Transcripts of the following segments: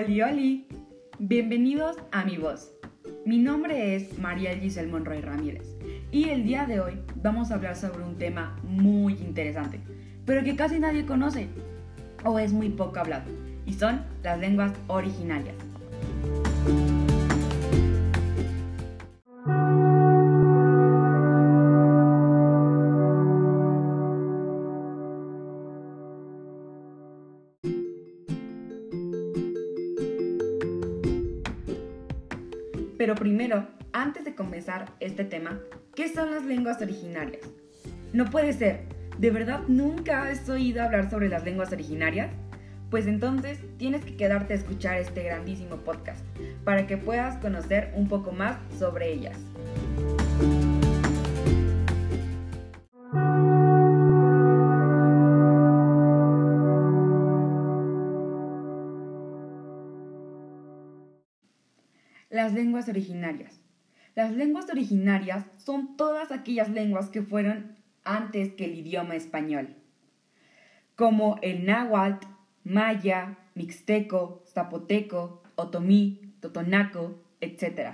Oli, oli. Bienvenidos a mi voz. Mi nombre es María Giselle Monroy Ramírez y el día de hoy vamos a hablar sobre un tema muy interesante, pero que casi nadie conoce o es muy poco hablado, y son las lenguas originarias. Pero primero, antes de comenzar este tema, ¿qué son las lenguas originarias? No puede ser, ¿de verdad nunca has oído hablar sobre las lenguas originarias? Pues entonces tienes que quedarte a escuchar este grandísimo podcast para que puedas conocer un poco más sobre ellas. Lenguas originarias. Las lenguas originarias son todas aquellas lenguas que fueron antes que el idioma español, como el náhuatl, maya, mixteco, zapoteco, otomí, totonaco, etc.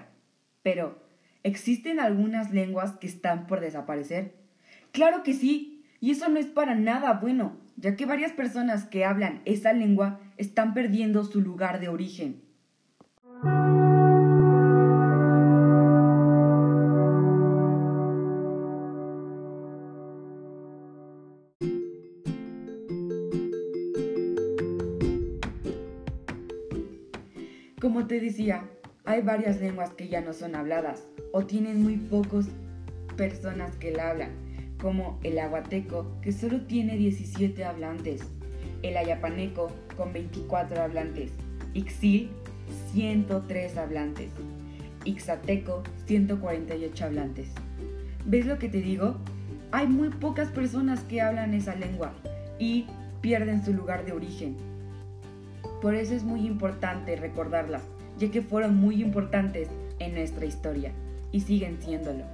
Pero, ¿existen algunas lenguas que están por desaparecer? Claro que sí, y eso no es para nada bueno, ya que varias personas que hablan esa lengua están perdiendo su lugar de origen. Como te decía, hay varias lenguas que ya no son habladas o tienen muy pocas personas que la hablan, como el aguateco, que solo tiene 17 hablantes, el ayapaneco, con 24 hablantes, ixil, 103 hablantes, ixateco, 148 hablantes. ¿Ves lo que te digo? Hay muy pocas personas que hablan esa lengua y pierden su lugar de origen. Por eso es muy importante recordarlas, ya que fueron muy importantes en nuestra historia y siguen siéndolo.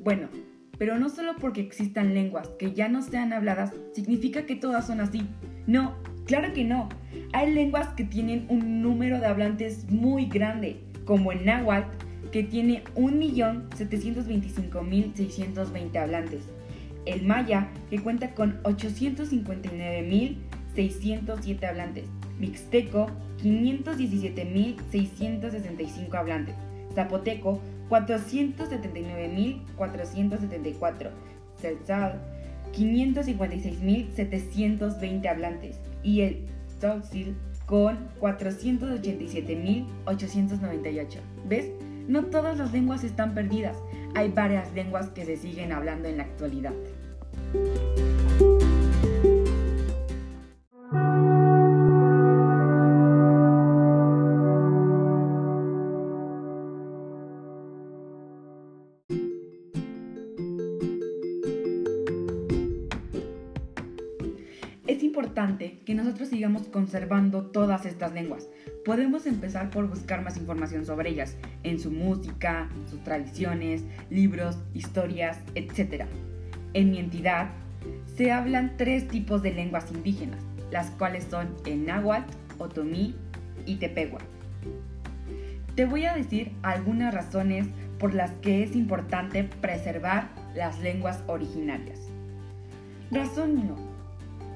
Bueno, pero no solo porque existan lenguas que ya no sean habladas, significa que todas son así. No, claro que no. Hay lenguas que tienen un número de hablantes muy grande, como el náhuatl, que tiene 1.725.620 hablantes. El maya, que cuenta con 859.607 hablantes. Mixteco, 517.665 hablantes. Zapoteco, 479.474. Celzal, 556.720 hablantes. Y el Tzotzil con 487.898. ¿Ves? No todas las lenguas están perdidas. Hay varias lenguas que se siguen hablando en la actualidad. Es importante que nosotros sigamos conservando todas estas lenguas. Podemos empezar por buscar más información sobre ellas, en su música, sus tradiciones, libros, historias, etc. En mi entidad se hablan tres tipos de lenguas indígenas, las cuales son el náhuatl, otomí y tepehua. Te voy a decir algunas razones por las que es importante preservar las lenguas originarias. Razón 1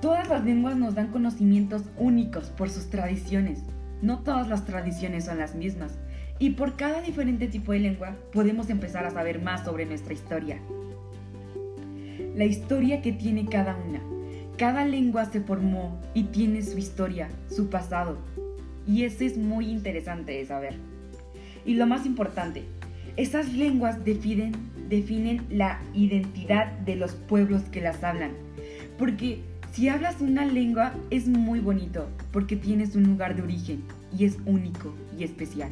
Todas las lenguas nos dan conocimientos únicos por sus tradiciones. No todas las tradiciones son las mismas. Y por cada diferente tipo de lengua podemos empezar a saber más sobre nuestra historia. La historia que tiene cada una. Cada lengua se formó y tiene su historia, su pasado. Y eso es muy interesante de saber. Y lo más importante, esas lenguas definen, definen la identidad de los pueblos que las hablan. Porque si hablas una lengua es muy bonito porque tienes un lugar de origen y es único y especial.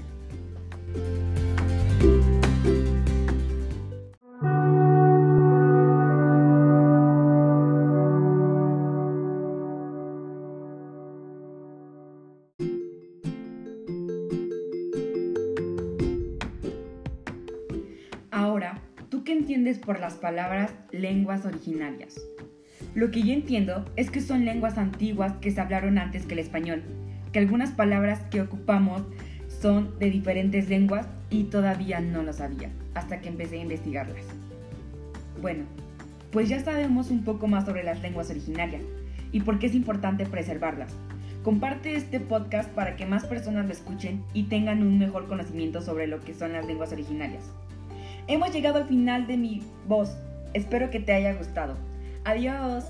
Ahora, ¿tú qué entiendes por las palabras lenguas originarias? Lo que yo entiendo es que son lenguas antiguas que se hablaron antes que el español, que algunas palabras que ocupamos son de diferentes lenguas y todavía no lo sabía, hasta que empecé a investigarlas. Bueno, pues ya sabemos un poco más sobre las lenguas originarias y por qué es importante preservarlas. Comparte este podcast para que más personas lo escuchen y tengan un mejor conocimiento sobre lo que son las lenguas originarias. Hemos llegado al final de mi voz. Espero que te haya gustado. Adiós.